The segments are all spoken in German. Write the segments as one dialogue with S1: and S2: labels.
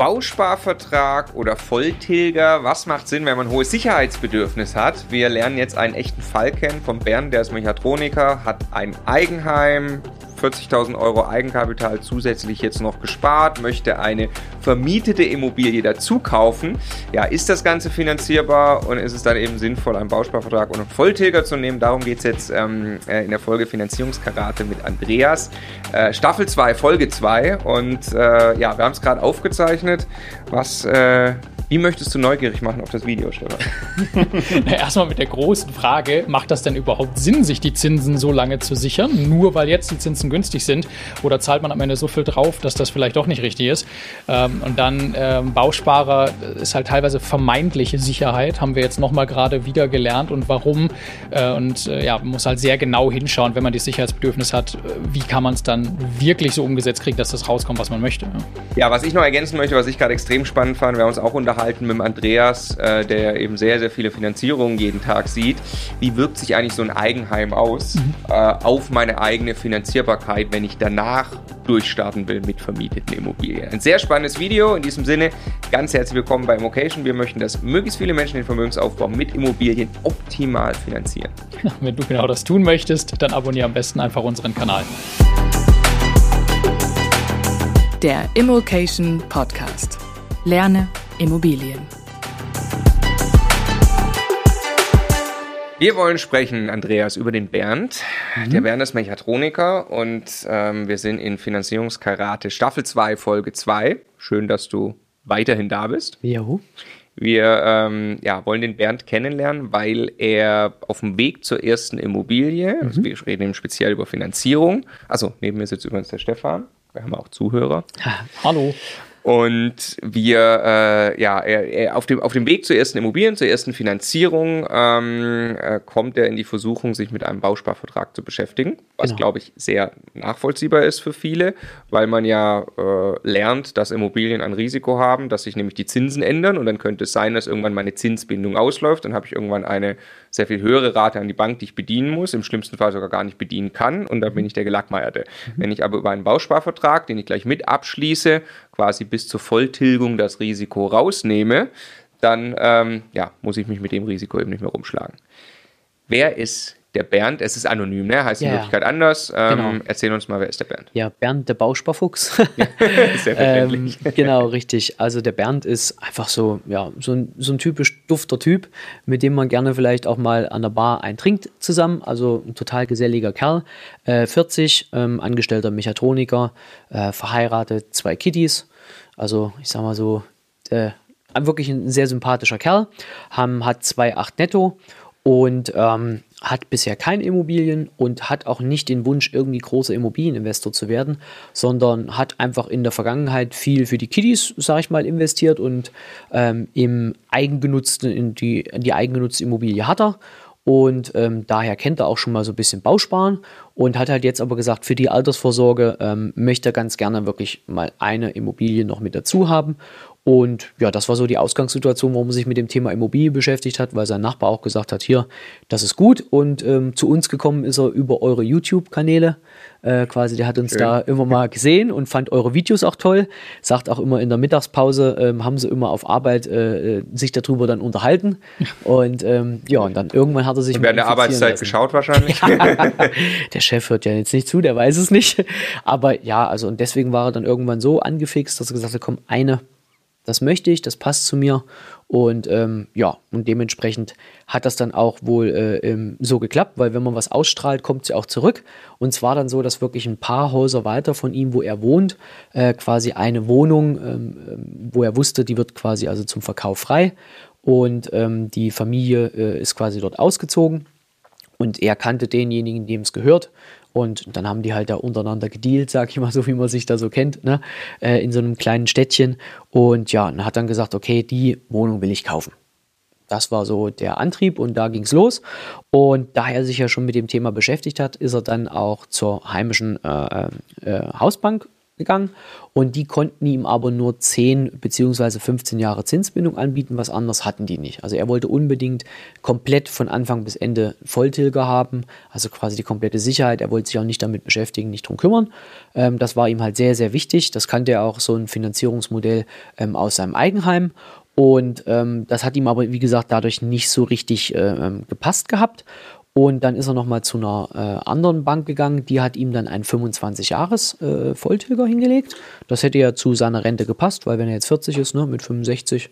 S1: Bausparvertrag oder Volltilger? Was macht Sinn, wenn man ein hohes Sicherheitsbedürfnis hat? Wir lernen jetzt einen echten Fall kennen von Bernd, der ist Mechatroniker, hat ein Eigenheim, 40.000 Euro Eigenkapital zusätzlich jetzt noch gespart, möchte eine vermietete Immobilie dazu kaufen. Ja, ist das Ganze finanzierbar und ist es dann eben sinnvoll, einen Bausparvertrag und einen Volltilger zu nehmen? Darum geht es jetzt ähm, äh, in der Folge Finanzierungskarate mit Andreas. Äh, Staffel 2, Folge 2 und äh, ja, wir haben es gerade aufgezeichnet. Was äh, wie möchtest du neugierig machen auf das Video, Stefan?
S2: Na, erstmal mit der großen Frage, macht das denn überhaupt Sinn, sich die Zinsen so lange zu sichern? Nur weil jetzt die Zinsen günstig sind? Oder zahlt man am Ende so viel drauf, dass das vielleicht doch nicht richtig ist? Ähm, und dann ähm, Bausparer ist halt teilweise vermeintliche Sicherheit, haben wir jetzt nochmal gerade wieder gelernt und warum. Äh, und äh, ja, man muss halt sehr genau hinschauen, wenn man das Sicherheitsbedürfnis hat, äh, wie kann man es dann wirklich so umgesetzt kriegen, dass das rauskommt, was man möchte.
S1: Ja, was ich noch ergänzen möchte, was ich gerade extrem spannend fand, wir haben uns auch unterhalten, unterhalten mit dem Andreas, äh, der eben sehr, sehr viele Finanzierungen jeden Tag sieht. Wie wirkt sich eigentlich so ein Eigenheim aus mhm. äh, auf meine eigene Finanzierbarkeit, wenn ich danach durchstarten will mit vermieteten Immobilien? Ein sehr spannendes Video. In diesem Sinne, ganz herzlich willkommen bei Immocation. Wir möchten, dass möglichst viele Menschen den Vermögensaufbau mit Immobilien optimal finanzieren.
S2: wenn du genau das tun möchtest, dann abonniere am besten einfach unseren Kanal.
S3: Der Immocation Podcast. Lerne Immobilien.
S1: Wir wollen sprechen, Andreas, über den Bernd. Mhm. Der Bernd ist Mechatroniker und ähm, wir sind in Finanzierungskarate Staffel 2, Folge 2. Schön, dass du weiterhin da bist.
S2: Jo.
S1: Wir ähm, ja, wollen den Bernd kennenlernen, weil er auf dem Weg zur ersten Immobilie, mhm. also wir reden eben speziell über Finanzierung. Also neben mir sitzt übrigens der Stefan. Wir haben auch Zuhörer.
S2: Ha, hallo.
S1: Und wir, äh, ja, er, auf, dem, auf dem Weg zur ersten Immobilien, zur ersten Finanzierung, ähm, äh, kommt er in die Versuchung, sich mit einem Bausparvertrag zu beschäftigen, was, genau. glaube ich, sehr nachvollziehbar ist für viele, weil man ja äh, lernt, dass Immobilien ein Risiko haben, dass sich nämlich die Zinsen ändern und dann könnte es sein, dass irgendwann meine Zinsbindung ausläuft, dann habe ich irgendwann eine sehr viel höhere Rate an die Bank, die ich bedienen muss, im schlimmsten Fall sogar gar nicht bedienen kann und dann bin ich der Gelackmeierte. Mhm. Wenn ich aber über einen Bausparvertrag, den ich gleich mit abschließe, quasi bis zur Volltilgung das Risiko rausnehme, dann ähm, ja, muss ich mich mit dem Risiko eben nicht mehr rumschlagen. Wer ist der Bernd, es ist anonym, ne? heißt ja, in Wirklichkeit anders. Ähm, genau. Erzähl uns mal, wer ist der Bernd?
S4: Ja, Bernd, der Bausparfuchs. Ja, sehr ähm, genau, richtig. Also der Bernd ist einfach so, ja, so ein, so ein typisch dufter Typ, mit dem man gerne vielleicht auch mal an der Bar eintrinkt zusammen. Also ein total geselliger Kerl. Äh, 40, ähm, angestellter Mechatroniker, äh, verheiratet, zwei Kitties. Also ich sag mal so, äh, wirklich ein sehr sympathischer Kerl. Haben, hat 2,8 netto und ähm, hat bisher keine Immobilien und hat auch nicht den Wunsch, irgendwie großer Immobilieninvestor zu werden, sondern hat einfach in der Vergangenheit viel für die Kiddies, sag ich mal, investiert und ähm, im eigengenutzten, in die, in die eigengenutzte Immobilie hat er. Und ähm, daher kennt er auch schon mal so ein bisschen Bausparen und hat halt jetzt aber gesagt, für die Altersvorsorge ähm, möchte er ganz gerne wirklich mal eine Immobilie noch mit dazu haben und ja, das war so die Ausgangssituation, warum er sich mit dem Thema Immobilie beschäftigt hat, weil sein Nachbar auch gesagt hat, hier, das ist gut. Und ähm, zu uns gekommen ist er über eure YouTube-Kanäle. Äh, quasi, der hat uns Schön. da immer mal gesehen und fand eure Videos auch toll. Sagt auch immer in der Mittagspause, ähm, haben sie immer auf Arbeit äh, äh sich darüber dann unterhalten. Und ähm, ja, und dann irgendwann hat er sich.
S1: Und während der Arbeitszeit lassen. geschaut wahrscheinlich.
S4: der Chef hört ja jetzt nicht zu, der weiß es nicht. Aber ja, also und deswegen war er dann irgendwann so angefixt, dass er gesagt hat, komm, eine das möchte ich, das passt zu mir. Und ähm, ja, und dementsprechend hat das dann auch wohl äh, ähm, so geklappt, weil wenn man was ausstrahlt, kommt sie auch zurück. Und zwar dann so, dass wirklich ein paar Häuser weiter von ihm, wo er wohnt, äh, quasi eine Wohnung, ähm, ähm wo er wusste, die wird quasi also zum Verkauf frei. Und ähm, die Familie äh, ist quasi dort ausgezogen. Und er kannte denjenigen, dem es gehört. Und dann haben die halt da untereinander gedealt, sag ich mal, so wie man sich da so kennt, ne? Äh, in so einem kleinen Städtchen. Und ja, und hat dann gesagt, okay, die Wohnung will ich kaufen. Das war so der Antrieb und da ging es los. Und da er sich ja schon mit dem Thema beschäftigt hat, ist er dann auch zur heimischen äh, äh, Hausbank gegangen und die konnten ihm aber nur 10 bzw. 15 Jahre Zinsbindung anbieten, was anderes hatten die nicht. Also er wollte unbedingt komplett von Anfang bis Ende Volltilger haben, also quasi die komplette Sicherheit. Er wollte sich auch nicht damit beschäftigen, nicht drum kümmern. Ähm, das war ihm halt sehr, sehr wichtig. Das kannte er auch so ein Finanzierungsmodell ähm, aus seinem Eigenheim. Und ähm, das hat ihm aber, wie gesagt, dadurch nicht so richtig äh, ähm, gepasst gehabt. Und dann ist er nochmal zu einer äh, anderen Bank gegangen, die hat ihm dann einen 25-Jahres-Volltilger äh, hingelegt. Das hätte ja zu seiner Rente gepasst, weil wenn er jetzt 40 ist, ne, mit 65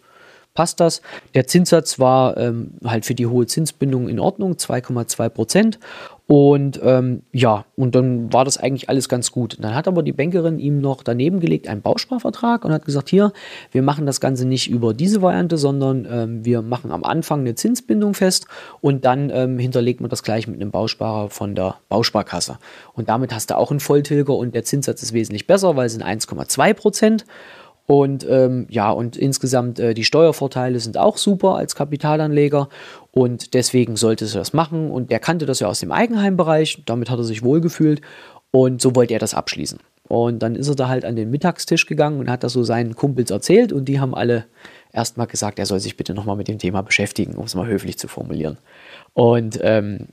S4: passt das. Der Zinssatz war ähm, halt für die hohe Zinsbindung in Ordnung, 2,2 Prozent. Und ähm, ja, und dann war das eigentlich alles ganz gut. Dann hat aber die Bankerin ihm noch daneben gelegt einen Bausparvertrag und hat gesagt, hier, wir machen das Ganze nicht über diese Variante, sondern ähm, wir machen am Anfang eine Zinsbindung fest und dann ähm, hinterlegt man das gleich mit einem Bausparer von der Bausparkasse. Und damit hast du auch einen Volltilger und der Zinssatz ist wesentlich besser, weil es sind 1,2 Prozent. Und ähm, ja, und insgesamt äh, die Steuervorteile sind auch super als Kapitalanleger und deswegen sollte sie das machen. Und der kannte das ja aus dem Eigenheimbereich, damit hat er sich wohlgefühlt und so wollte er das abschließen. Und dann ist er da halt an den Mittagstisch gegangen und hat das so seinen Kumpels erzählt und die haben alle erstmal gesagt, er soll sich bitte nochmal mit dem Thema beschäftigen, um es mal höflich zu formulieren. Und ähm,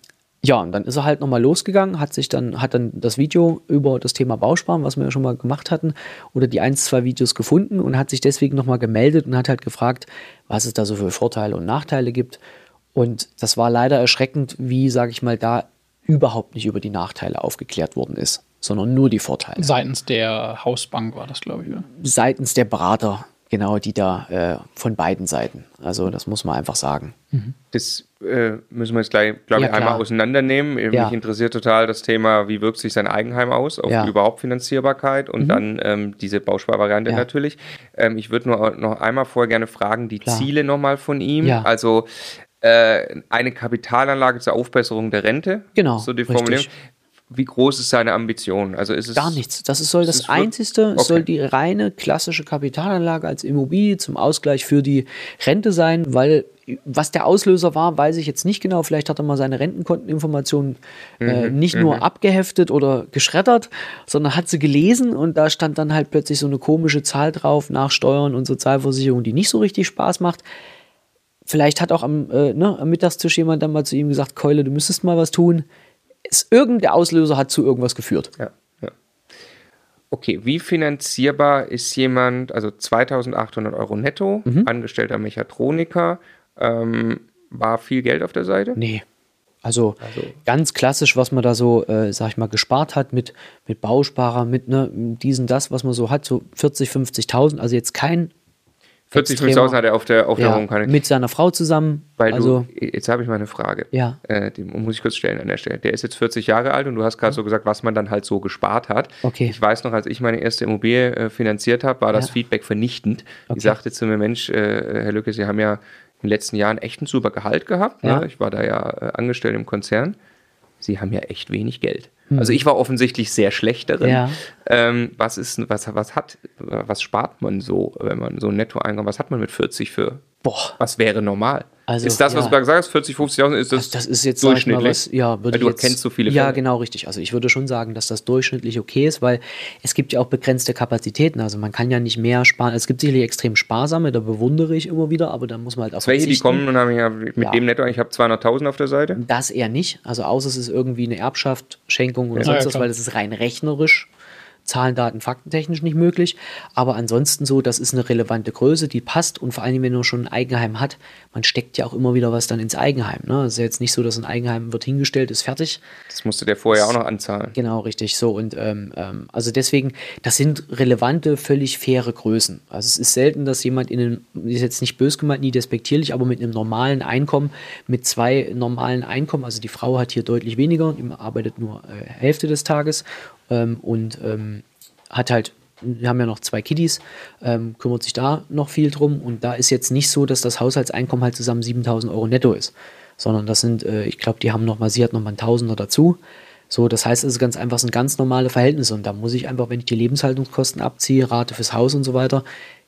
S4: ja, und dann ist er halt nochmal losgegangen, hat sich dann, hat dann das Video über das Thema Bausparen, was wir ja schon mal gemacht hatten, oder die ein, zwei Videos gefunden und hat sich deswegen nochmal gemeldet und hat halt gefragt, was es da so für Vorteile und Nachteile gibt. Und das war leider erschreckend, wie, sage ich mal, da überhaupt nicht über die Nachteile aufgeklärt worden ist, sondern nur die Vorteile.
S2: Seitens der Hausbank war das, glaube ich. Oder?
S4: Seitens der Berater, genau, die da äh, von beiden Seiten. Also das muss man einfach sagen.
S1: Mhm. Das äh, müssen wir jetzt gleich, glaube ja, ich, einmal auseinandernehmen. Ja. Mich interessiert total das Thema, wie wirkt sich sein Eigenheim aus auf ja. die überhaupt Finanzierbarkeit und mhm. dann ähm, diese Bausparvariante natürlich. Ähm, ich würde nur noch einmal vorher gerne fragen, die Klar. Ziele nochmal von ihm. Also äh, eine Kapitalanlage zur Aufbesserung der Rente.
S4: Genau.
S1: So die Formulierung. Richtig wie groß ist seine Ambition? Also ist es
S4: gar nichts. Das ist, soll das ist Einzige, okay. soll die reine klassische Kapitalanlage als Immobilie zum Ausgleich für die Rente sein, weil was der Auslöser war, weiß ich jetzt nicht genau. Vielleicht hat er mal seine Rentenkonteninformationen äh, mhm, nicht nur mhm. abgeheftet oder geschreddert, sondern hat sie gelesen und da stand dann halt plötzlich so eine komische Zahl drauf nach Steuern und Sozialversicherung, die nicht so richtig Spaß macht. Vielleicht hat auch am, äh, ne, am Mittagstisch jemand dann mal zu ihm gesagt, Keule, du müsstest mal was tun es, irgendein Auslöser hat zu irgendwas geführt.
S1: Ja, ja. Okay, wie finanzierbar ist jemand, also 2800 Euro netto, mhm. angestellter Mechatroniker, ähm, war viel Geld auf der Seite?
S4: Nee. Also, also, ganz klassisch, was man da so, äh, sag ich mal, gespart hat mit, mit Bausparer, mit ne, diesen, das, was man so hat, so 40, 50.000. Also jetzt kein
S1: 40, 50.000 hat er auf der Aufwärmung.
S4: Ja, mit seiner Frau zusammen.
S1: Weil also, du, jetzt habe ich mal eine Frage.
S4: Ja.
S1: Äh, die muss ich kurz stellen an der Stelle. Der ist jetzt 40 Jahre alt und du hast gerade ja. so gesagt, was man dann halt so gespart hat.
S4: Okay.
S1: Ich weiß noch, als ich meine erste Immobilie äh, finanziert habe, war das ja. Feedback vernichtend. Okay. Ich sagte zu mir, Mensch, äh, Herr Lücke, Sie haben ja in den letzten Jahren echt ein super Gehalt gehabt. Ne? Ich war da ja äh, angestellt im Konzern. Sie haben ja echt wenig Geld. Hm. Also ich war offensichtlich sehr schlecht darin.
S4: Ja.
S1: Ähm, was ist, was, was hat, was spart man so, wenn man so ein Nettoeinkommen, was hat man mit 40 für?
S4: Boah.
S1: Was wäre normal?
S4: Also,
S1: ist das, was ja. du gerade gesagt hast, 40, 50.000, ist das, also
S4: das ist jetzt durchschnittlich? Mal, was, ja,
S1: würde
S4: weil du
S1: jetzt, kennst so viele
S4: Ja, Fälle. genau, richtig. Also ich würde schon sagen, dass das durchschnittlich okay ist, weil es gibt ja auch begrenzte Kapazitäten. Also man kann ja nicht mehr sparen. Es gibt sicherlich extrem sparsame, da bewundere ich immer wieder, aber da muss man halt auch
S1: Welche, die kommen und haben ja mit ja. dem Netto, ich habe 200.000 auf der Seite?
S4: Das eher nicht. Also außer es ist irgendwie eine Erbschaft, Schenkung oder ja. sonst was, weil das ist rein rechnerisch Zahlen, Daten, faktentechnisch nicht möglich. Aber ansonsten so, das ist eine relevante Größe, die passt. Und vor allem, wenn man schon ein Eigenheim hat, man steckt ja auch immer wieder was dann ins Eigenheim. Ne? Es ist ja jetzt nicht so, dass ein Eigenheim wird hingestellt, ist fertig.
S1: Das musste der vorher das, auch noch anzahlen.
S4: Genau, richtig. So und ähm, ähm, also deswegen, das sind relevante, völlig faire Größen. Also es ist selten, dass jemand in einem, ist jetzt nicht bös gemeint, nie despektierlich, aber mit einem normalen Einkommen, mit zwei normalen Einkommen, also die Frau hat hier deutlich weniger, arbeitet nur äh, Hälfte des Tages ähm, und ähm, hat halt, wir haben ja noch zwei Kiddies, ähm, kümmert sich da noch viel drum und da ist jetzt nicht so, dass das Haushaltseinkommen halt zusammen 7000 Euro netto ist, sondern das sind, äh, ich glaube, die haben nochmal, sie hat nochmal ein Tausender dazu. So, das heißt, es ist ganz einfach, sind ganz normale Verhältnisse und da muss ich einfach, wenn ich die Lebenshaltungskosten abziehe, Rate fürs Haus und so weiter,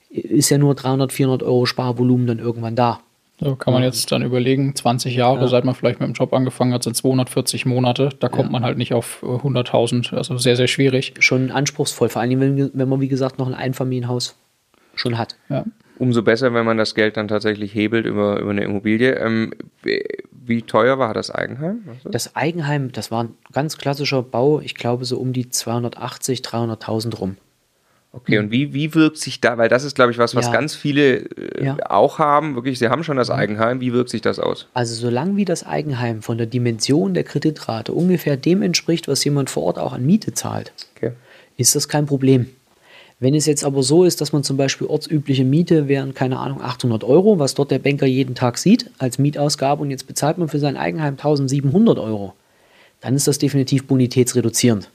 S4: ist ja nur 300, 400 Euro Sparvolumen dann irgendwann da.
S2: So kann man jetzt dann überlegen, 20 Jahre, ja. seit man vielleicht mit dem Job angefangen hat, sind 240 Monate. Da kommt ja. man halt nicht auf 100.000. Also sehr, sehr schwierig.
S4: Schon anspruchsvoll, vor allem, wenn, wenn man, wie gesagt, noch ein Einfamilienhaus schon hat.
S1: Ja. Umso besser, wenn man das Geld dann tatsächlich hebelt über, über eine Immobilie. Ähm, wie teuer war das Eigenheim?
S4: Das Eigenheim, das war ein ganz klassischer Bau, ich glaube so um die 280, 300.000 rum.
S1: Okay, und wie, wie wirkt sich da, weil das ist, glaube ich, was, was ja. ganz viele äh, ja. auch haben, wirklich, sie haben schon das Eigenheim, wie wirkt sich das aus?
S4: Also solange wie das Eigenheim von der Dimension der Kreditrate ungefähr dem entspricht, was jemand vor Ort auch an Miete zahlt, okay. ist das kein Problem. Wenn es jetzt aber so ist, dass man zum Beispiel ortsübliche Miete wären, keine Ahnung, 800 Euro, was dort der Banker jeden Tag sieht als Mietausgabe und jetzt bezahlt man für sein Eigenheim 1700 Euro, dann ist das definitiv bonitätsreduzierend.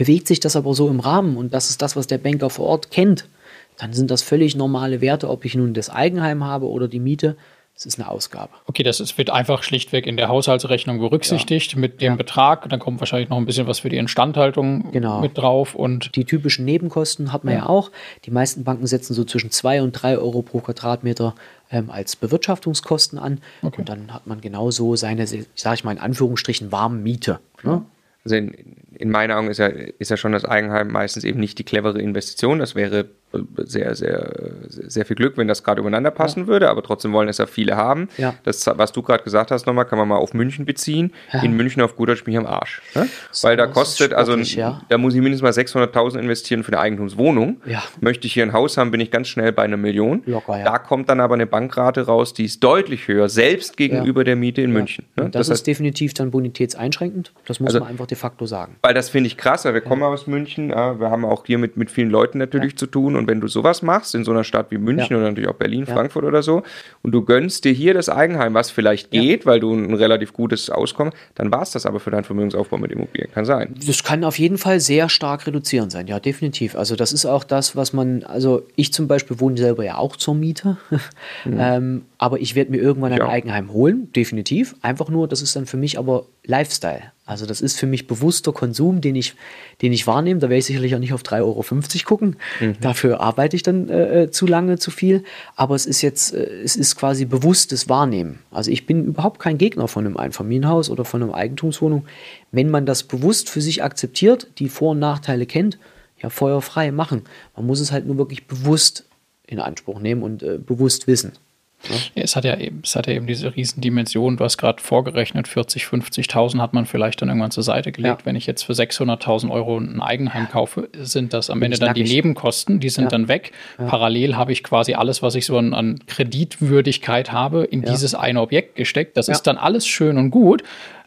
S4: Bewegt sich das aber so im Rahmen und das ist das, was der Banker vor Ort kennt, dann sind das völlig normale Werte, ob ich nun das Eigenheim habe oder die Miete. Es ist eine Ausgabe.
S2: Okay, das ist, wird einfach schlichtweg in der Haushaltsrechnung berücksichtigt ja. mit dem ja. Betrag. Dann kommt wahrscheinlich noch ein bisschen was für die Instandhaltung genau. mit drauf. Und
S4: die typischen Nebenkosten hat man ja. ja auch. Die meisten Banken setzen so zwischen 2 und 3 Euro pro Quadratmeter ähm, als Bewirtschaftungskosten an. Okay. Und dann hat man genauso seine, sage ich mal in Anführungsstrichen, warme Miete. Ne?
S1: Also in, in meinen Augen ist ja, ist ja schon das Eigenheim meistens eben nicht die clevere Investition. Das wäre sehr, sehr, sehr viel Glück, wenn das gerade übereinander passen ja. würde, aber trotzdem wollen es ja viele haben. Ja. Das, was du gerade gesagt hast, nochmal, kann man mal auf München beziehen. Ja. In München auf gut Deutsch bin ich am Arsch. Ne? Weil da kostet, also da muss ich mindestens mal 600.000 investieren für eine Eigentumswohnung. Möchte ich hier ein Haus haben, bin ich ganz schnell bei einer Million. Locker, da kommt dann aber eine Bankrate raus, die ist deutlich höher, selbst gegenüber der Miete in München.
S4: Ne? Das, das, ist heißt, definitiv dann bonitätseinschränkend. Das muss also, man einfach de facto sagen.
S1: Weil das finde ich krass, wir kommen aus München. wir haben auch hier mit, mit vielen Leuten natürlich zu tun und wenn du sowas machst, in so einer Stadt wie München ja. oder natürlich auch Berlin, ja. Frankfurt oder so, und du gönnst dir hier das Eigenheim, was vielleicht geht, weil du ein relativ gutes Auskommen, dann war es das aber für deinen Vermögensaufbau mit Immobilien. Kann sein.
S4: Das kann auf jeden Fall sehr stark reduzierend sein, ja, definitiv. Also das ist auch das, was man, also ich zum Beispiel wohne selber ja auch zur Miete, mhm. ähm, aber ich werde mir irgendwann ein Eigenheim holen, definitiv. Einfach nur, das ist dann für mich aber Lifestyle. Also das ist für mich bewusster Konsum, den ich, den ich wahrnehme. Da werde ich sicherlich auch nicht auf 3,50 Euro gucken. Mhm. Dafür arbeite ich dann äh, äh, zu lange, zu viel. Aber es ist jetzt, äh, es ist quasi bewusstes Wahrnehmen. Also ich bin überhaupt kein Gegner von einem Einfamilienhaus oder von einer Eigentumswohnung. Wenn man das bewusst für sich akzeptiert, die Vor- und Nachteile kennt, ja, feuerfrei machen. Man muss es halt nur wirklich bewusst in Anspruch nehmen und äh, bewusst wissen.
S2: Ja, es, hat ja eben, es hat ja eben diese Riesendimension, du hast gerade vorgerechnet, 40, 50.000 hat man vielleicht dann irgendwann zur Seite gelegt. Ja. Wenn ich jetzt für 600.000 Euro ein Eigenheim kaufe, sind das am Ende dann die Nebenkosten, die sind ja. dann weg. Parallel habe ich quasi alles, was ich so an, an Kreditwürdigkeit habe, in dieses eine Objekt gesteckt. Das ist dann alles schön und gut.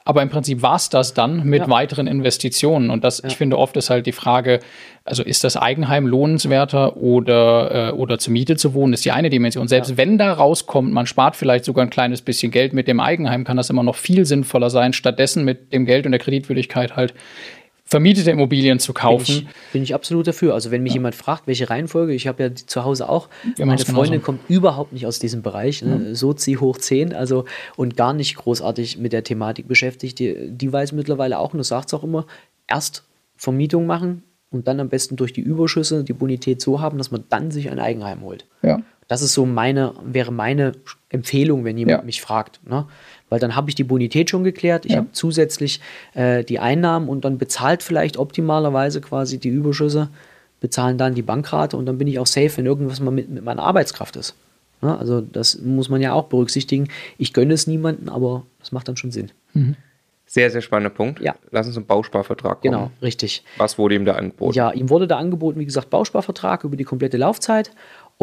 S2: Aber im Prinzip war es das dann mit ja. weiteren Investitionen. Und das, ja. ich finde, oft ist halt die Frage, also ist das Eigenheim lohnenswerter oder, äh, oder zur Miete zu wohnen, ist die eine Dimension. Selbst ja. wenn da rauskommt, man spart vielleicht sogar ein kleines bisschen Geld mit dem Eigenheim, kann das immer noch viel sinnvoller sein, stattdessen mit dem Geld und der Kreditwürdigkeit halt vermietete Immobilien zu kaufen.
S4: Bin ich, bin ich absolut dafür. Also wenn mich ja. jemand fragt, welche Reihenfolge, ich habe ja zu Hause auch, ja, meine Freundin kommt überhaupt nicht aus diesem Bereich, ne? ja. Sozi hoch 10, also und gar nicht großartig mit der Thematik beschäftigt. Die, die weiß mittlerweile auch und das sagt es auch immer, erst Vermietung machen und dann am besten durch die Überschüsse die Bonität so haben, dass man dann sich ein Eigenheim holt. Ja. Das ist so meine, wäre meine Empfehlung, wenn jemand mich fragt. Ne? Weil dann habe ich die Bonität schon geklärt, ich ja. habe zusätzlich äh, die Einnahmen und dann bezahlt vielleicht optimalerweise quasi die Überschüsse, bezahlen dann die Bankrate und dann bin ich auch safe, wenn irgendwas mal mit, mit meiner Arbeitskraft ist. Ja, also das muss man ja auch berücksichtigen. Ich gönne es niemandem, aber das macht dann schon Sinn. Mhm.
S1: Sehr, sehr spannender Punkt. Ja. Lass uns zum Bausparvertrag
S4: kommen. Genau, richtig.
S1: Was wurde ihm da angeboten?
S4: Ja, ihm wurde da angeboten, wie gesagt, Bausparvertrag über die komplette Laufzeit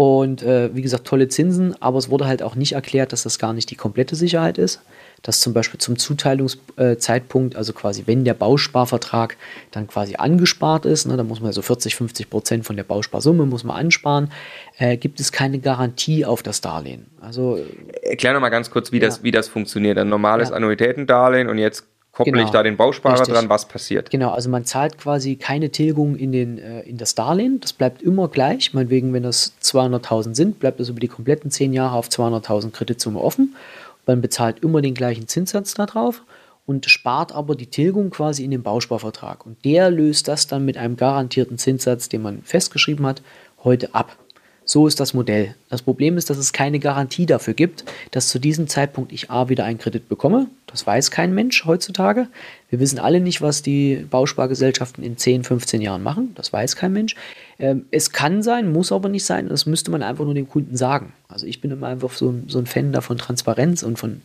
S4: und äh, wie gesagt, tolle Zinsen, aber es wurde halt auch nicht erklärt, dass das gar nicht die komplette Sicherheit ist. Dass zum Beispiel zum Zuteilungszeitpunkt, also quasi wenn der Bausparvertrag dann quasi angespart ist, ne, dann muss man so 40, 50 Prozent von der Bausparsumme muss man ansparen, äh, gibt es keine Garantie auf das Darlehen. Also,
S1: Erklär noch mal ganz kurz, wie, ja. das, wie das funktioniert. Ein normales ja. Annuitätendarlehen und jetzt kopple genau. ich da den Bausparer Richtig. dran, was passiert?
S4: Genau, also man zahlt quasi keine Tilgung in, den, äh, in das Darlehen, das bleibt immer gleich. Meinetwegen, wenn das 200.000 sind, bleibt das über die kompletten 10 Jahre auf 200.000 Kreditsumme offen. Man bezahlt immer den gleichen Zinssatz darauf und spart aber die Tilgung quasi in den Bausparvertrag. Und der löst das dann mit einem garantierten Zinssatz, den man festgeschrieben hat, heute ab. So ist das Modell. Das Problem ist, dass es keine Garantie dafür gibt, dass zu diesem Zeitpunkt ich A wieder einen Kredit bekomme. Das weiß kein Mensch heutzutage. Wir wissen alle nicht, was die Bauspargesellschaften in 10, 15 Jahren machen. Das weiß kein Mensch. Ähm, es kann sein, muss aber nicht sein. Das müsste man einfach nur dem Kunden sagen. Also ich bin immer einfach so, so ein Fan davon Transparenz und von,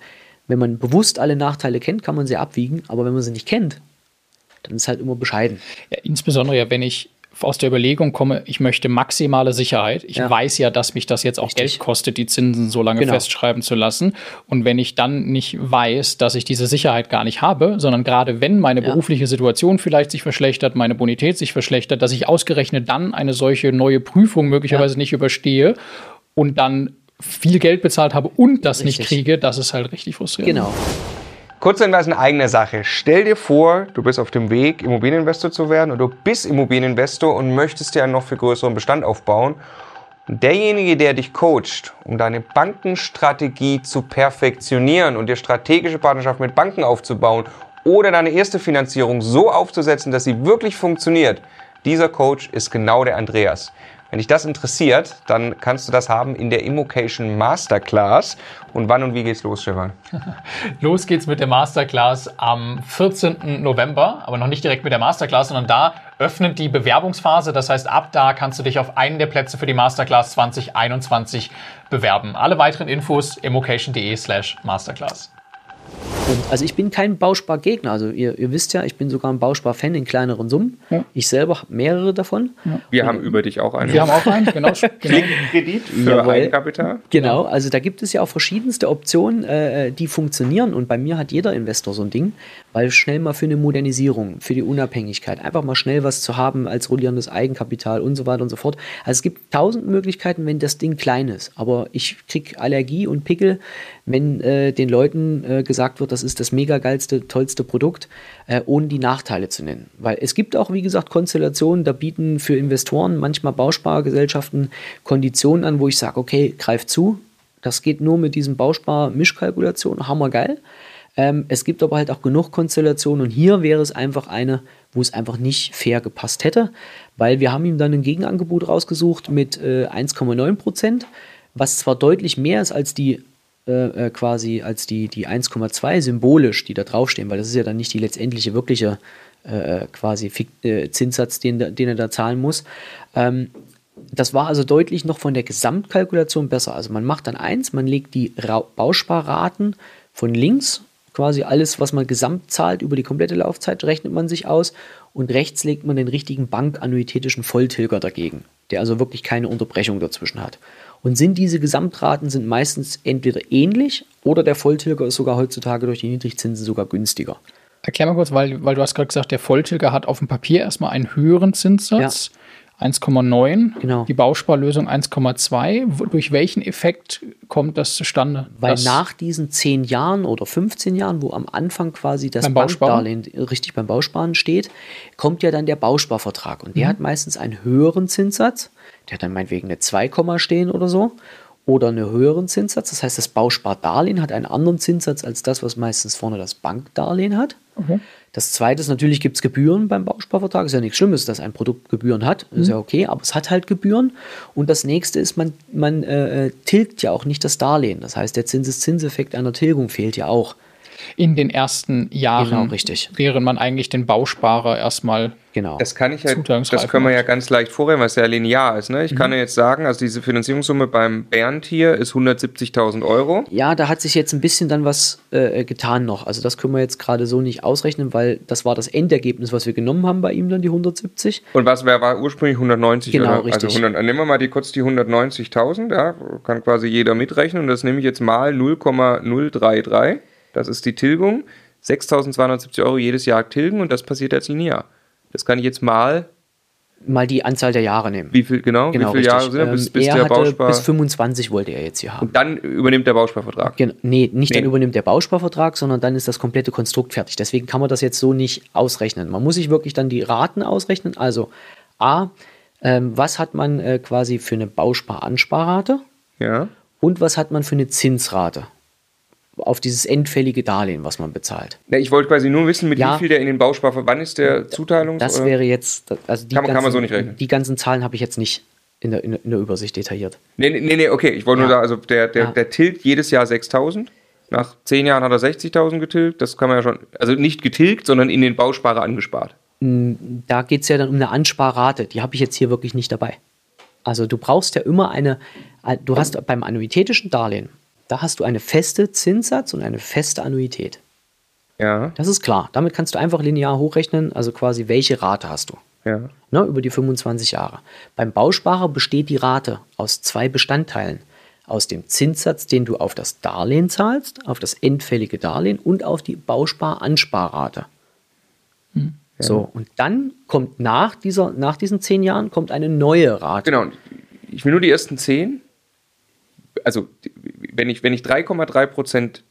S4: wenn man bewusst alle Nachteile kennt, kann man sie abwiegen. Aber wenn man sie nicht kennt, dann ist halt immer bescheiden.
S2: Ja, insbesondere ja, wenn ich aus der Überlegung komme, ich möchte maximale Sicherheit. Ich ja. weiß ja, dass mich das jetzt auch Richtig. Geld kostet, die Zinsen so lange genau. festschreiben zu lassen. Und wenn ich dann nicht weiß, dass ich diese Sicherheit gar nicht habe, sondern gerade wenn meine ja. berufliche Situation vielleicht sich verschlechtert, meine Bonität sich verschlechtert, dass ich ausgerechnet dann eine solche neue Prüfung möglicherweise ja. nicht überstehe und dann viel Geld bezahlt habe und das richtig. nicht kriege, das ist halt richtig frustrierend.
S4: Genau.
S1: Kurzhinweis in eigene Sache. Stell dir vor, du bist auf dem Weg, Immobilieninvestor zu werden oder du bist Immobilieninvestor und möchtest dir einen noch viel größeren Bestand aufbauen. Und derjenige, der dich coacht, um deine Bankenstrategie zu perfektionieren und dir strategische Partnerschaft mit Banken aufzubauen oder deine erste Finanzierung so aufzusetzen, dass sie wirklich funktioniert, dieser Coach ist genau der Andreas. Wenn dich das interessiert, dann kannst du das haben in der Immocation Masterclass. Und wann und wie geht's los, Stefan?
S2: los geht's mit der Masterclass am 14. November, aber noch nicht direkt mit der Masterclass, sondern da öffnet die Bewerbungsphase. Das heißt, ab da kannst du dich auf einen der Plätze für die Masterclass 2021 bewerben. Alle weiteren Infos immocation.de slash Masterclass.
S4: Und also ich bin kein Bauspargegner. Also ihr, ihr, wisst ja, ich bin sogar ein Bausparfan in kleineren Summen. Ja. Ich selber habe mehrere davon.
S1: Ja. Wir und haben über dich auch einen.
S2: Wir haben auch einen, genau.
S1: genau. Kredit für Jawohl. Eigenkapital.
S4: Genau, also da gibt es ja auch verschiedenste Optionen, äh, die funktionieren. Und bei mir hat jeder Investor so ein Ding, weil schnell mal für eine Modernisierung, für die Unabhängigkeit, einfach mal schnell was zu haben als rollierendes Eigenkapital und so weiter und so fort. Also es gibt tausend Möglichkeiten, wenn das Ding klein ist. Aber ich kriege Allergie und Pickel, wenn äh, den Leuten äh, gesagt wird, das ist das mega geilste, tollste Produkt, äh, ohne die Nachteile zu nennen. Weil es gibt auch, wie gesagt, Konstellationen, da bieten für Investoren manchmal Bauspargesellschaften Konditionen an, wo ich sage, okay, greif zu. Das geht nur mit diesem Bauspar-Mischkalkulation, hammergeil. Ähm, es gibt aber halt auch genug Konstellationen und hier wäre es einfach eine, wo es einfach nicht fair gepasst hätte, weil wir haben ihm dann ein Gegenangebot rausgesucht mit äh, 1,9 Prozent, was zwar deutlich mehr ist als die äh, äh, quasi als die, die 1,2 symbolisch, die da draufstehen, weil das ist ja dann nicht die letztendliche wirkliche äh, quasi äh, Zinssatz, den, den er da zahlen muss. Ähm, das war also deutlich noch von der Gesamtkalkulation besser. Also man macht dann eins, man legt die Ra Bausparraten von links, quasi alles, was man gesamt zahlt über die komplette Laufzeit, rechnet man sich aus und rechts legt man den richtigen bankannuitätischen Volltilger dagegen, der also wirklich keine Unterbrechung dazwischen hat. Und sind diese Gesamtraten sind meistens entweder ähnlich oder der Volltilger ist sogar heutzutage durch die Niedrigzinsen sogar günstiger.
S2: Erklär mal kurz, weil, weil du hast gerade gesagt, der Volltilger hat auf dem Papier erstmal einen höheren Zinssatz. Ja. 1,9,
S4: genau.
S2: die Bausparlösung 1,2. Durch welchen Effekt kommt das zustande?
S4: Weil das nach diesen 10 Jahren oder 15 Jahren, wo am Anfang quasi das Bankdarlehen richtig beim Bausparen steht, kommt ja dann der Bausparvertrag. Und der mhm. hat meistens einen höheren Zinssatz der hat dann meinetwegen eine 2, stehen oder so. Oder einen höheren Zinssatz. Das heißt, das Bauspardarlehen hat einen anderen Zinssatz als das, was meistens vorne das Bankdarlehen hat. Okay. Das zweite ist natürlich, gibt es Gebühren beim Bausparvertrag. Ist ja nichts Schlimmes, dass ein Produkt Gebühren hat. Mhm. Ist ja okay, aber es hat halt Gebühren. Und das nächste ist, man, man äh, tilgt ja auch nicht das Darlehen. Das heißt, der Zinseszinseffekt einer Tilgung fehlt ja auch
S2: in den ersten Jahren,
S4: genau, richtig.
S2: während man eigentlich den Bausparer erstmal
S1: Genau. Das kann ich halt, das können wir ja ganz leicht vorher, weil es ja linear ist. Ne? Ich mhm. kann ja jetzt sagen, also diese Finanzierungssumme beim Bernd hier ist 170.000 Euro.
S4: Ja, da hat sich jetzt ein bisschen dann was äh, getan noch. Also das können wir jetzt gerade so nicht ausrechnen, weil das war das Endergebnis, was wir genommen haben bei ihm dann, die 170.
S1: Und was wer war ursprünglich 190?
S4: Genau,
S1: oder?
S4: Also richtig.
S1: Also 100, nehmen wir mal die, kurz die 190.000, ja, kann quasi jeder mitrechnen und das nehme ich jetzt mal 0,033. Das ist die Tilgung. 6.270 Euro jedes Jahr tilgen und das passiert jetzt linear. Das kann ich jetzt mal
S4: mal die Anzahl der Jahre nehmen.
S1: Wie viel genau?
S4: genau
S1: wie viele Jahre sind
S4: ähm, bis, bis der Bauspar? Bis 25 wollte er jetzt hier haben.
S1: Und dann übernimmt der Bausparvertrag.
S4: Genau, nee, nicht nee. dann übernimmt der Bausparvertrag, sondern dann ist das komplette Konstrukt fertig. Deswegen kann man das jetzt so nicht ausrechnen. Man muss sich wirklich dann die Raten ausrechnen. Also A, ähm, was hat man äh, quasi für eine Bausparansparrate?
S1: Ja.
S4: Und was hat man für eine Zinsrate? Auf dieses endfällige Darlehen, was man bezahlt.
S1: Ja, ich wollte quasi nur wissen, mit ja, wie viel der in den Bauspar, wann ist der Zuteilungs...
S4: Das wäre jetzt, also
S1: die, kann, ganzen, kann man so nicht rechnen.
S4: die ganzen Zahlen habe ich jetzt nicht in der, in der, Übersicht detailliert.
S1: Nee, nee, nee, okay. Ich wollte ja. nur sagen, also der, der, der tilgt jedes Jahr 6000. Nach zehn Jahren hat er 60.000 getilgt. Das kann man ja schon, also nicht getilgt, sondern in den Bausparer angespart.
S4: Hm, da geht es ja dann um eine Ansparrate. Die habe ich jetzt hier wirklich nicht dabei. Also du brauchst ja immer eine, du hast beim annuitätischen Darlehen, da hast du eine feste Zinssatz und eine feste Annuität.
S1: Ja.
S4: Das ist klar. Damit kannst du einfach linear hochrechnen, also quasi welche Rate hast du.
S1: Ja.
S4: Ne, über die 25 Jahre. Beim Bausparer besteht die Rate aus zwei Bestandteilen. Aus dem Zinssatz, den du auf das Darlehen zahlst, auf das endfällige Darlehen und auf die Bausparansparrate. Hm. Ja. So, und dann kommt nach, dieser, nach diesen zehn Jahren kommt eine neue Rate.
S1: Genau. Ich will nur die ersten zehn. Also, wenn ich, wenn ich 3,3 Prozent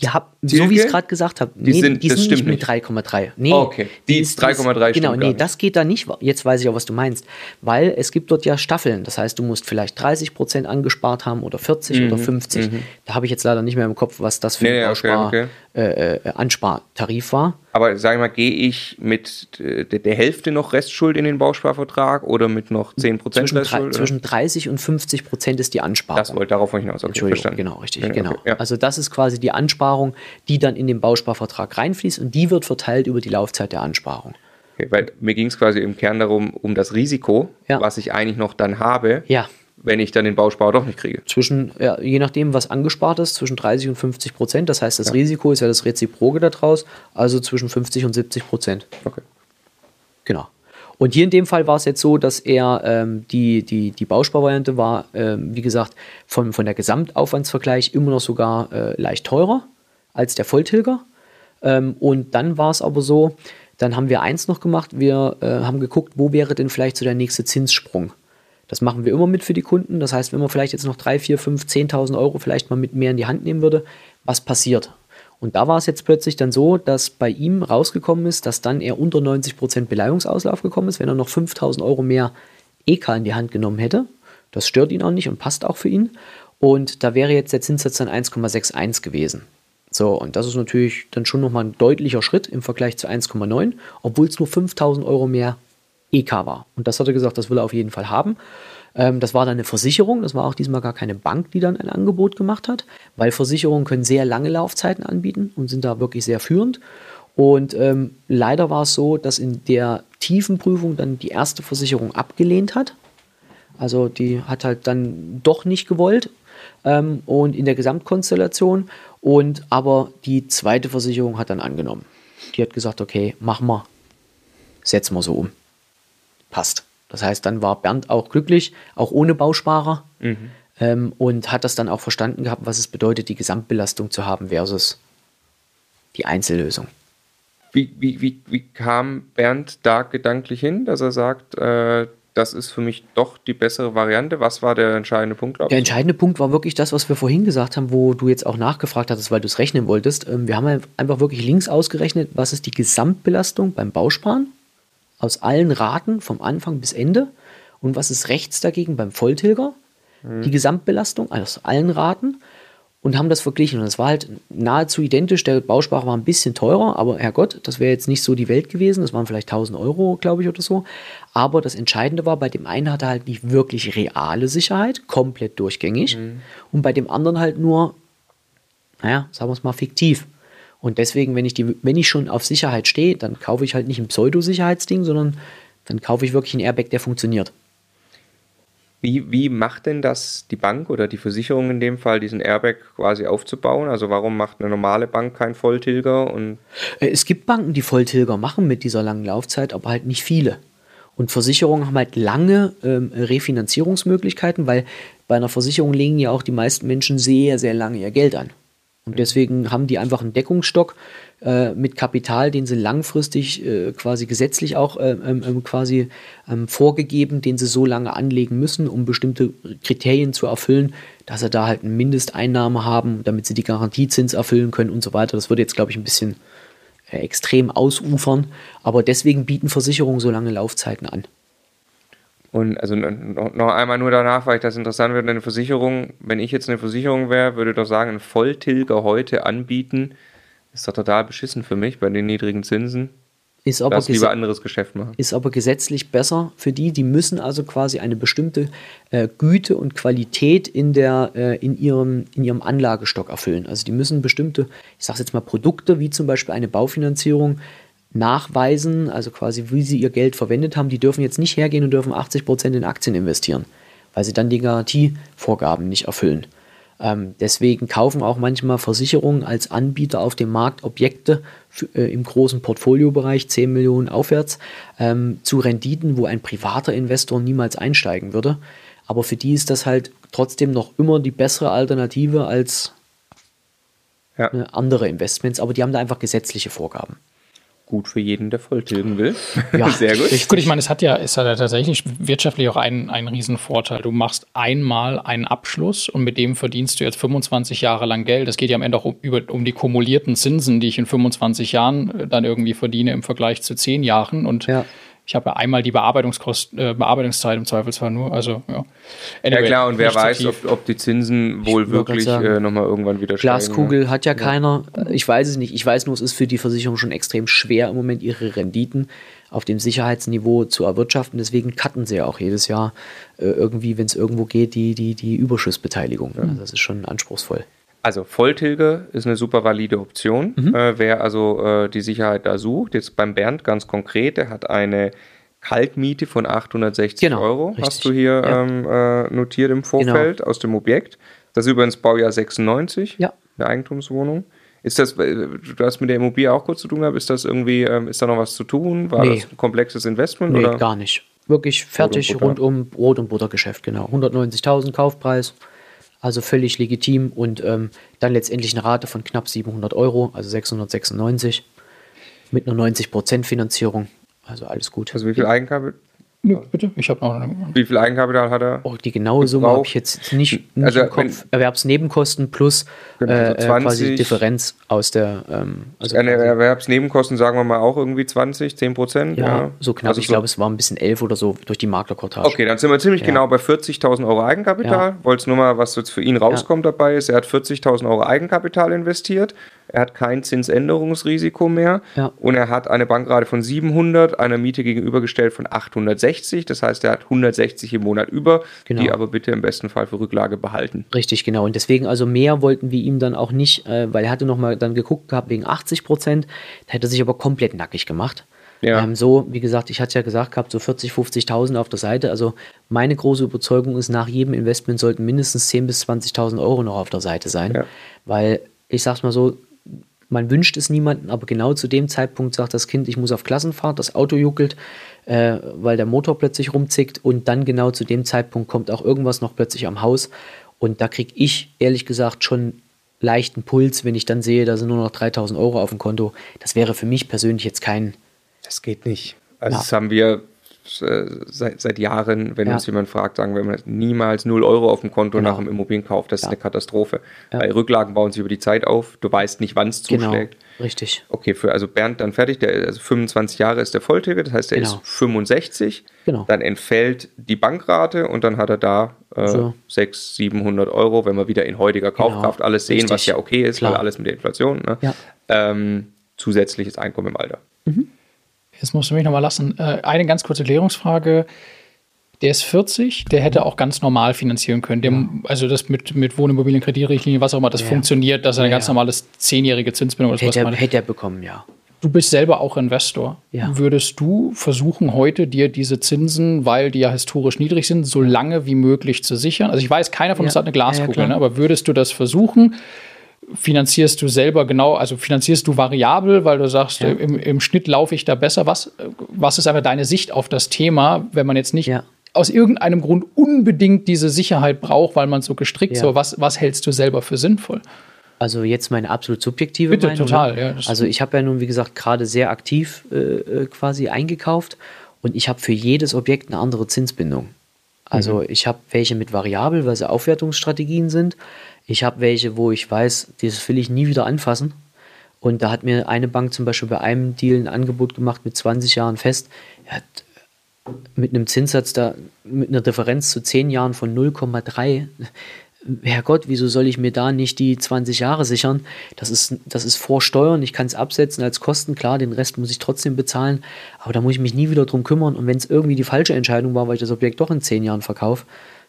S4: die hab, so wie ich es gerade gesagt habe,
S1: nee, die sind,
S4: die
S1: sind
S4: nicht mit 3,3. Nee,
S1: oh, okay. Die, 3,3
S4: Genau, nee, das geht da nicht. Jetzt weiß ich auch, was du meinst. Weil es gibt dort ja Staffeln. Das heißt, du musst vielleicht 30 Prozent angespart haben oder 40 mhm, oder 50. Mhm. Da habe ich jetzt leider nicht mehr im Kopf, was das für nee, ein okay, okay. Äh, äh, Anspartarif war.
S1: Aber sag ich mal, gehe ich mit äh, der Hälfte noch Restschuld in den Bausparvertrag oder mit noch 10 Prozent
S4: Restschuld? Zwischen 30 und 50 Prozent ist die Ansparung.
S1: Das wollte darauf hinaus.
S4: Okay, Entschuldigung, verstanden. genau, richtig. Ja, genau. Ja. Also das ist quasi die Ansparung, die dann in den Bausparvertrag reinfließt und die wird verteilt über die Laufzeit der Ansparung.
S1: Okay, weil mir ging es quasi im Kern darum, um das Risiko, ja. was ich eigentlich noch dann habe.
S4: Ja
S1: wenn ich dann den Bausparer doch nicht kriege.
S4: Zwischen, ja, je nachdem, was angespart ist, zwischen 30 und 50 Prozent. Das heißt, das ja. Risiko ist ja das Reziproge daraus, also zwischen 50 und 70 Prozent.
S1: Okay.
S4: Genau. Und hier in dem Fall war es jetzt so, dass er ähm, die, die, die Bausparvariante war, ähm, wie gesagt, von, von der Gesamtaufwandsvergleich immer noch sogar äh, leicht teurer als der Volltilger. Ähm, und dann war es aber so, dann haben wir eins noch gemacht, wir äh, haben geguckt, wo wäre denn vielleicht so der nächste Zinssprung. Das machen wir immer mit für die Kunden. Das heißt, wenn man vielleicht jetzt noch 3, 4, 5, 10.000 Euro vielleicht mal mit mehr in die Hand nehmen würde, was passiert? Und da war es jetzt plötzlich dann so, dass bei ihm rausgekommen ist, dass dann er unter 90% Beleihungsauslauf gekommen ist, wenn er noch 5.000 Euro mehr EK in die Hand genommen hätte. Das stört ihn auch nicht und passt auch für ihn. Und da wäre jetzt der Zinssatz dann 1,61 gewesen. So, und das ist natürlich dann schon nochmal ein deutlicher Schritt im Vergleich zu 1,9, obwohl es nur 5000 Euro mehr EK war. Und das hat er gesagt, das will er auf jeden Fall haben. Ähm, das war dann eine Versicherung, das war auch diesmal gar keine Bank, die dann ein Angebot gemacht hat, weil Versicherungen können sehr lange Laufzeiten anbieten und sind da wirklich sehr führend. Und ähm, leider war es so, dass in der tiefen Prüfung dann die erste Versicherung abgelehnt hat. Also die hat halt dann doch nicht gewollt ähm, und in der Gesamtkonstellation. Und aber die zweite Versicherung hat dann angenommen. Die hat gesagt, okay, machen wir, setzen wir so um passt. Das heißt, dann war Bernd auch glücklich, auch ohne Bausparer mhm. ähm, und hat das dann auch verstanden gehabt, was es bedeutet, die Gesamtbelastung zu haben versus die Einzellösung.
S1: Wie, wie, wie, wie kam Bernd da gedanklich hin, dass er sagt, äh, das ist für mich doch die bessere Variante? Was war der entscheidende Punkt?
S4: Der entscheidende Punkt war wirklich das, was wir vorhin gesagt haben, wo du jetzt auch nachgefragt hattest, weil du es rechnen wolltest. Ähm, wir haben einfach wirklich links ausgerechnet, was ist die Gesamtbelastung beim Bausparen aus allen Raten vom Anfang bis Ende. Und was ist rechts dagegen beim Volltilger? Mhm. Die Gesamtbelastung aus allen Raten und haben das verglichen. Und es war halt nahezu identisch. Der Bausparer war ein bisschen teurer, aber Herrgott, das wäre jetzt nicht so die Welt gewesen. Das waren vielleicht 1000 Euro, glaube ich, oder so. Aber das Entscheidende war, bei dem einen hatte er halt nicht wirklich reale Sicherheit, komplett durchgängig. Mhm. Und bei dem anderen halt nur, naja, sagen wir es mal, fiktiv. Und deswegen, wenn ich, die, wenn ich schon auf Sicherheit stehe, dann kaufe ich halt nicht ein Pseudo-Sicherheitsding, sondern dann kaufe ich wirklich einen Airbag, der funktioniert.
S1: Wie, wie macht denn das die Bank oder die Versicherung in dem Fall, diesen Airbag quasi aufzubauen? Also warum macht eine normale Bank keinen Volltilger? Und
S4: äh, es gibt Banken, die Volltilger machen mit dieser langen Laufzeit, aber halt nicht viele. Und Versicherungen haben halt lange ähm, Refinanzierungsmöglichkeiten, weil bei einer Versicherung legen ja auch die meisten Menschen sehr, sehr lange ihr Geld an. Und deswegen haben die einfach einen Deckungsstock äh, mit Kapital, den sie langfristig äh, quasi gesetzlich auch äh, ähm, ähm, quasi ähm, vorgegeben, den sie so lange anlegen müssen, um bestimmte Kriterien zu erfüllen, dass sie da halt eine Mindesteinnahme haben, damit sie die Garantiezins erfüllen können und so weiter. Das würde jetzt, glaube ich, ein bisschen äh, extrem ausufern. Aber deswegen bieten Versicherungen so lange Laufzeiten an.
S1: Und also noch einmal nur danach, weil ich das interessant finde, eine Versicherung, wenn ich jetzt eine Versicherung wäre, würde doch sagen, ein Volltilger heute anbieten, ist doch total beschissen für mich bei den niedrigen Zinsen.
S4: Ist aber,
S1: lieber anderes Geschäft machen.
S4: ist aber gesetzlich besser für die. Die müssen also quasi eine bestimmte äh, Güte und Qualität in, der, äh, in, ihrem, in ihrem Anlagestock erfüllen. Also die müssen bestimmte, ich sage jetzt mal Produkte, wie zum Beispiel eine Baufinanzierung, nachweisen, also quasi wie sie ihr Geld verwendet haben. Die dürfen jetzt nicht hergehen und dürfen 80 Prozent in Aktien investieren, weil sie dann die Garantievorgaben nicht erfüllen. Ähm, deswegen kaufen auch manchmal Versicherungen als Anbieter auf dem Markt Objekte für, äh, im großen Portfoliobereich, 10 Millionen aufwärts, ähm, zu Renditen, wo ein privater Investor niemals einsteigen würde. Aber für die ist das halt trotzdem noch immer die bessere Alternative als ja. äh, andere Investments. Aber die haben da einfach gesetzliche Vorgaben
S1: gut für jeden, der volltilgen will.
S2: Ja, sehr gut. Ich, gut, ich meine, es hat ja, es hat ja tatsächlich wirtschaftlich auch einen, einen riesen Vorteil. Du machst einmal einen Abschluss und mit dem verdienst du jetzt 25 Jahre lang Geld. Es geht ja am Ende auch um, über, um die kumulierten Zinsen, die ich in 25 Jahren äh, dann irgendwie verdiene im Vergleich zu 10 Jahren. Und ja. Ich habe ja einmal die Bearbeitungskost, äh, Bearbeitungszeit im Zweifelsfall nur. Also, ja.
S1: Anyway, ja klar, und wer weiß, ob, ob, die Zinsen wohl wirklich äh, nochmal irgendwann wieder
S4: Glaskugel steigen, hat ja, ja keiner. Ich weiß es nicht. Ich weiß nur, es ist für die Versicherung schon extrem schwer im Moment, ihre Renditen auf dem Sicherheitsniveau zu erwirtschaften. Deswegen cutten sie ja auch jedes Jahr äh, irgendwie, wenn es irgendwo geht, die, die, die Überschussbeteiligung. Ja. Also das ist schon anspruchsvoll.
S1: Also Volltilge ist eine super valide Option. Mhm. Äh, wer also äh, die Sicherheit da sucht, jetzt beim Bernd ganz konkret, der hat eine Kaltmiete von 860 genau, Euro, richtig. hast du hier ja. ähm, äh, notiert im Vorfeld genau. aus dem Objekt. Das ist übrigens Baujahr 96, ja. eine Eigentumswohnung. Ist das, äh, du hast mit der Immobilie auch kurz zu tun gehabt, ist das irgendwie, ähm, ist da noch was zu tun? War nee. das ein komplexes Investment?
S4: Nee,
S1: oder?
S4: gar nicht. Wirklich fertig, rund um Brot- und Buttergeschäft, genau. 190.000 Kaufpreis. Also völlig legitim und ähm, dann letztendlich eine Rate von knapp 700 Euro, also 696 mit einer 90% Finanzierung. Also alles gut.
S1: Also wie viel Eigenkapital?
S2: Ja, bitte, ich habe noch eine.
S1: Wie viel Eigenkapital hat er?
S4: Oh, die genaue Summe habe ich jetzt nicht, nicht also, im Kopf. Erwerbsnebenkosten plus genau, also äh, 20, quasi Differenz aus der. Ähm,
S1: also eine Erwerbsnebenkosten sagen wir mal auch irgendwie 20, 10 Prozent.
S4: Ja, ja, so knapp. Also ich so glaube, es war ein bisschen 11 oder so durch die Maklerkortage.
S1: Okay, dann sind wir ziemlich ja. genau bei 40.000 Euro Eigenkapital. Ja. Wollte nur mal, was jetzt für ihn rauskommt dabei ist. Er hat 40.000 Euro Eigenkapital investiert er hat kein Zinsänderungsrisiko mehr ja. und er hat eine Bankrate von 700, einer Miete gegenübergestellt von 860. Das heißt, er hat 160 im Monat über, genau. die aber bitte im besten Fall für Rücklage behalten.
S4: Richtig, genau. Und deswegen also mehr wollten wir ihm dann auch nicht, äh, weil er hatte nochmal dann geguckt gehabt wegen 80 Prozent. Da hätte er sich aber komplett nackig gemacht. Ja. Ähm, so, wie gesagt, ich hatte ja gesagt gehabt, so 40, 50.000 auf der Seite. Also meine große Überzeugung ist, nach jedem Investment sollten mindestens 10.000 bis 20.000 Euro noch auf der Seite sein. Ja. Weil ich sag's mal so, man wünscht es niemandem, aber genau zu dem Zeitpunkt sagt das Kind, ich muss auf Klassenfahrt, das Auto juckelt, äh, weil der Motor plötzlich rumzickt und dann genau zu dem Zeitpunkt kommt auch irgendwas noch plötzlich am Haus und da kriege ich ehrlich gesagt schon leichten Puls, wenn ich dann sehe, da sind nur noch 3000 Euro auf dem Konto. Das wäre für mich persönlich jetzt kein...
S1: Das geht nicht. Also ja. das haben wir seit, seit Jahren, wenn ja. uns jemand fragt, sagen wir niemals 0 Euro auf dem Konto genau. nach dem Immobilienkauf. Das ja. ist eine Katastrophe. Ja. Weil Rücklagen bauen sich über die Zeit auf. Du weißt nicht, wann es genau. zuschlägt.
S4: Genau. Richtig.
S1: Okay, für also Bernd dann fertig. Der, also 25 Jahre ist der Volltilger, das heißt, er genau. ist 65. Genau. Dann entfällt die Bankrate und dann hat er da äh, so. 600, 700 Euro, wenn wir wieder in heutiger genau. Kaufkraft alles sehen, Richtig. was ja okay ist, Klar. weil alles mit der Inflation. Ne? Ähm, zusätzliches Einkommen im Alter. Mhm.
S2: Jetzt musst du mich nochmal lassen. Äh, eine ganz kurze Klärungsfrage. Der ist 40, der hätte auch ganz normal finanzieren können. Der, also das mit, mit Wohnimmobilien, Kreditrichtlinie, was auch immer, das ja. funktioniert, dass er eine ja, ganz normales zehnjährige Zinsbindung
S4: oder hätte, sowas Hätte er bekommen, ja.
S2: Du bist selber auch Investor. Ja. Würdest du versuchen, heute dir diese Zinsen, weil die ja historisch niedrig sind, so lange wie möglich zu sichern? Also ich weiß, keiner von uns hat eine Glaskugel, ne? aber würdest du das versuchen? Finanzierst du selber genau, also finanzierst du variabel, weil du sagst, ja. im, im, Schnitt laufe ich da besser. Was, was ist aber deine Sicht auf das Thema, wenn man jetzt nicht ja. aus irgendeinem Grund unbedingt diese Sicherheit braucht, weil man so gestrickt ja. so, was, was hältst du selber für sinnvoll?
S4: Also jetzt meine absolut subjektive
S2: Bitte, Meinung. Ne? total, ja.
S4: Also ich habe ja nun, wie gesagt, gerade sehr aktiv äh, äh, quasi eingekauft und ich habe für jedes Objekt eine andere Zinsbindung. Also mhm. ich habe welche mit variabel, weil sie Aufwertungsstrategien sind. Ich habe welche, wo ich weiß, das will ich nie wieder anfassen. Und da hat mir eine Bank zum Beispiel bei einem Deal ein Angebot gemacht mit 20 Jahren fest. Er hat mit einem Zinssatz da, mit einer Differenz zu 10 Jahren von 0,3 Herrgott, wieso soll ich mir da nicht die 20 Jahre sichern? Das ist, das ist vor Steuern, ich kann es absetzen als Kosten, klar, den Rest muss ich trotzdem bezahlen, aber da muss ich mich nie wieder drum kümmern. Und wenn es irgendwie die falsche Entscheidung war, weil ich das Objekt doch in 10 Jahren verkaufe,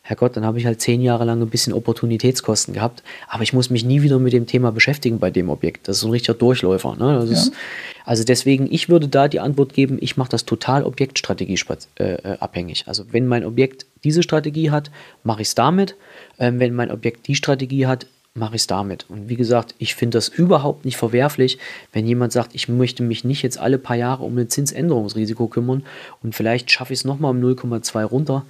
S4: Herrgott, dann habe ich halt zehn Jahre lang ein bisschen Opportunitätskosten gehabt, aber ich muss mich nie wieder mit dem Thema beschäftigen bei dem Objekt. Das ist ein richtiger Durchläufer. Ne? Ja. Ist, also deswegen, ich würde da die Antwort geben, ich mache das total objektstrategie äh, äh, abhängig. Also wenn mein Objekt diese Strategie hat, mache ich es damit. Ähm, wenn mein Objekt die Strategie hat, mache ich es damit. Und wie gesagt, ich finde das überhaupt nicht verwerflich, wenn jemand sagt, ich möchte mich nicht jetzt alle paar Jahre um ein Zinsänderungsrisiko kümmern und vielleicht schaffe ich es nochmal um 0,2 runter.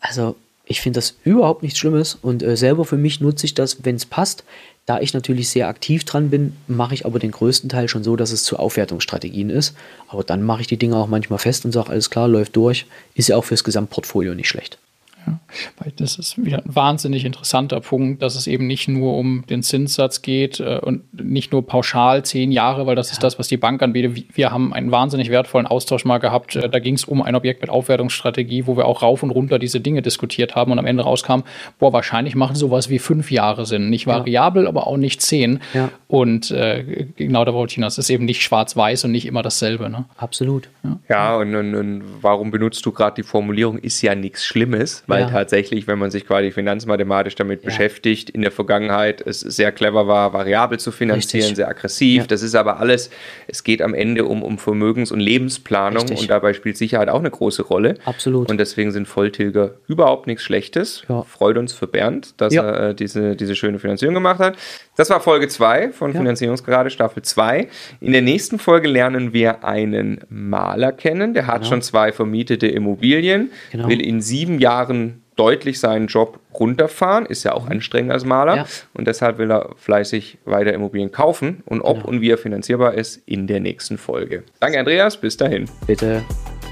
S4: Also ich finde das überhaupt nichts Schlimmes und äh, selber für mich nutze ich das, wenn es passt. Da ich natürlich sehr aktiv dran bin, mache ich aber den größten Teil schon so, dass es zu Aufwertungsstrategien ist. Aber dann mache ich die Dinge auch manchmal fest und sage, alles klar, läuft durch. Ist ja auch fürs Gesamtportfolio nicht schlecht.
S2: Ja, weil das ist wieder ein wahnsinnig interessanter Punkt, dass es eben nicht nur um den Zinssatz geht äh, und nicht nur pauschal zehn Jahre, weil das ja. ist das, was die Bank anbietet. Wir haben einen wahnsinnig wertvollen Austausch mal gehabt. Äh, da ging es um ein Objekt mit Aufwertungsstrategie, wo wir auch rauf und runter diese Dinge diskutiert haben und am Ende rauskam, boah, wahrscheinlich machen sowas wie fünf Jahre Sinn. Nicht variabel, ja. aber auch nicht zehn. Ja. Und äh, genau da wollte ich hinaus. Es ist eben nicht schwarz-weiß und nicht immer dasselbe. Ne?
S4: Absolut.
S1: Ja, und, und, und warum benutzt du gerade die Formulierung, ist ja nichts Schlimmes, weil ja. tatsächlich, wenn man sich quasi finanzmathematisch damit ja. beschäftigt, in der Vergangenheit es sehr clever war, variabel zu finanzieren, Richtig. sehr aggressiv. Ja. Das ist aber alles, es geht am Ende um, um Vermögens- und Lebensplanung Richtig. und dabei spielt Sicherheit auch eine große Rolle.
S4: Absolut.
S1: Und deswegen sind Volltilger überhaupt nichts Schlechtes. Freut uns für Bernd, dass er äh, diese, diese schöne Finanzierung gemacht hat. Das war Folge 2 von Finanzierungsgerade, Staffel 2. In der nächsten Folge lernen wir einen Maler kennen, der hat genau. schon zwei vermietete Immobilien, genau. will in sieben Jahren deutlich seinen Job runterfahren, ist ja auch mhm. anstrengend als Maler ja. und deshalb will er fleißig weiter Immobilien kaufen und ob genau. und wie er finanzierbar ist in der nächsten Folge. Danke Andreas, bis dahin.
S4: Bitte.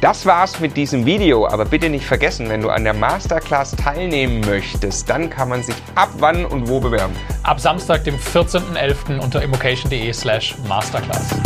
S1: Das war's mit diesem Video, aber bitte nicht vergessen, wenn du an der Masterclass teilnehmen möchtest, dann kann man sich ab wann und wo bewerben.
S2: Ab Samstag, dem 14.11. unter immocation.de slash masterclass.